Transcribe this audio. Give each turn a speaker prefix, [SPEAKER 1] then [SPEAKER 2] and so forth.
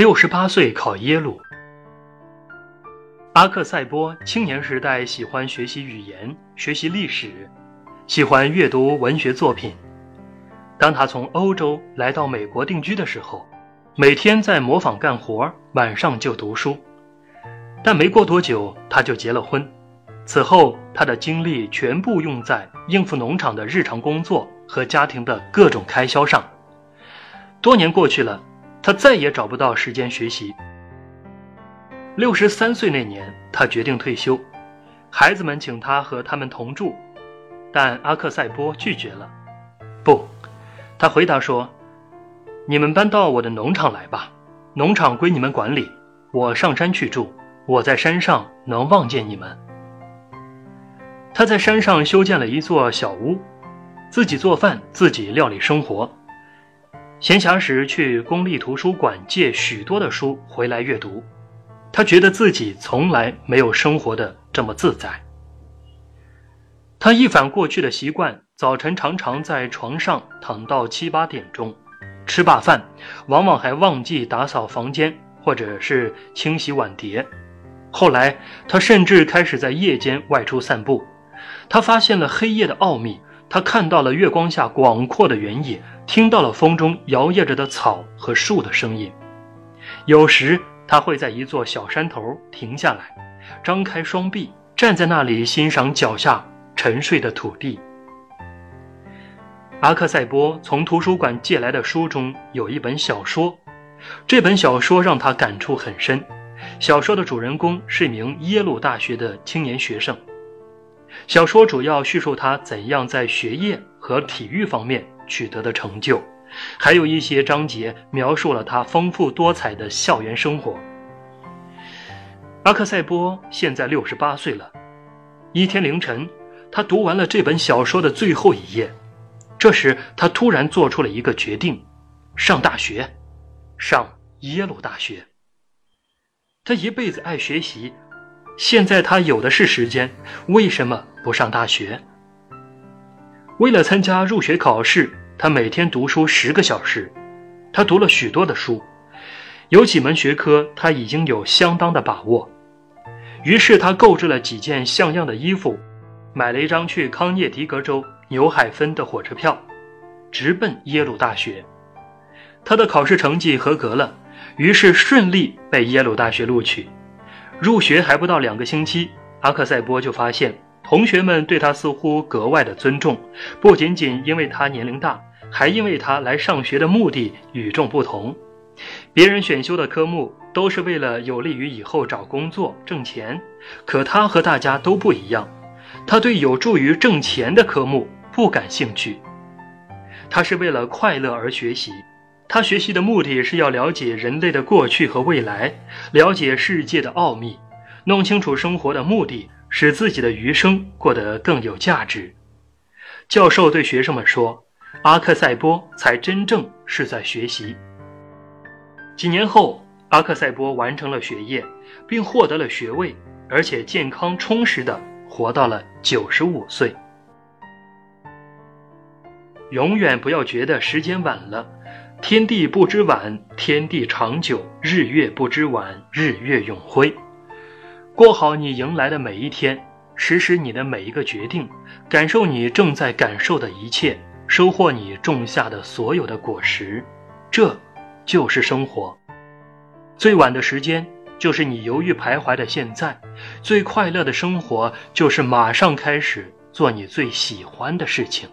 [SPEAKER 1] 六十八岁考耶鲁。阿克塞波青年时代喜欢学习语言、学习历史，喜欢阅读文学作品。当他从欧洲来到美国定居的时候，每天在磨坊干活，晚上就读书。但没过多久，他就结了婚。此后，他的精力全部用在应付农场的日常工作和家庭的各种开销上。多年过去了，他再也找不到时间学习。六十三岁那年，他决定退休。孩子们请他和他们同住，但阿克塞波拒绝了。不，他回答说：“你们搬到我的农场来吧，农场归你们管理。我上山去住，我在山上能望见你们。”他在山上修建了一座小屋，自己做饭，自己料理生活。闲暇时去公立图书馆借许多的书回来阅读。他觉得自己从来没有生活的这么自在。他一反过去的习惯，早晨常常在床上躺到七八点钟，吃罢饭，往往还忘记打扫房间或者是清洗碗碟。后来，他甚至开始在夜间外出散步。他发现了黑夜的奥秘，他看到了月光下广阔的原野，听到了风中摇曳着的草和树的声音。有时。他会在一座小山头停下来，张开双臂，站在那里欣赏脚下沉睡的土地。阿克塞波从图书馆借来的书中有一本小说，这本小说让他感触很深。小说的主人公是一名耶鲁大学的青年学生。小说主要叙述他怎样在学业和体育方面取得的成就。还有一些章节描述了他丰富多彩的校园生活。阿克塞波现在六十八岁了。一天凌晨，他读完了这本小说的最后一页，这时他突然做出了一个决定：上大学，上耶鲁大学。他一辈子爱学习，现在他有的是时间，为什么不上大学？为了参加入学考试。他每天读书十个小时，他读了许多的书，有几门学科他已经有相当的把握。于是他购置了几件像样的衣服，买了一张去康涅狄格州纽海芬的火车票，直奔耶鲁大学。他的考试成绩合格了，于是顺利被耶鲁大学录取。入学还不到两个星期，阿克塞波就发现同学们对他似乎格外的尊重，不仅仅因为他年龄大。还因为他来上学的目的与众不同，别人选修的科目都是为了有利于以后找工作挣钱，可他和大家都不一样，他对有助于挣钱的科目不感兴趣。他是为了快乐而学习，他学习的目的是要了解人类的过去和未来，了解世界的奥秘，弄清楚生活的目的，使自己的余生过得更有价值。教授对学生们说。阿克塞波才真正是在学习。几年后，阿克塞波完成了学业，并获得了学位，而且健康充实的活到了九十五岁。永远不要觉得时间晚了，天地不知晚，天地长久；日月不知晚，日月永辉。过好你迎来的每一天，实施你的每一个决定，感受你正在感受的一切。收获你种下的所有的果实，这就是生活。最晚的时间就是你犹豫徘徊的现在，最快乐的生活就是马上开始做你最喜欢的事情。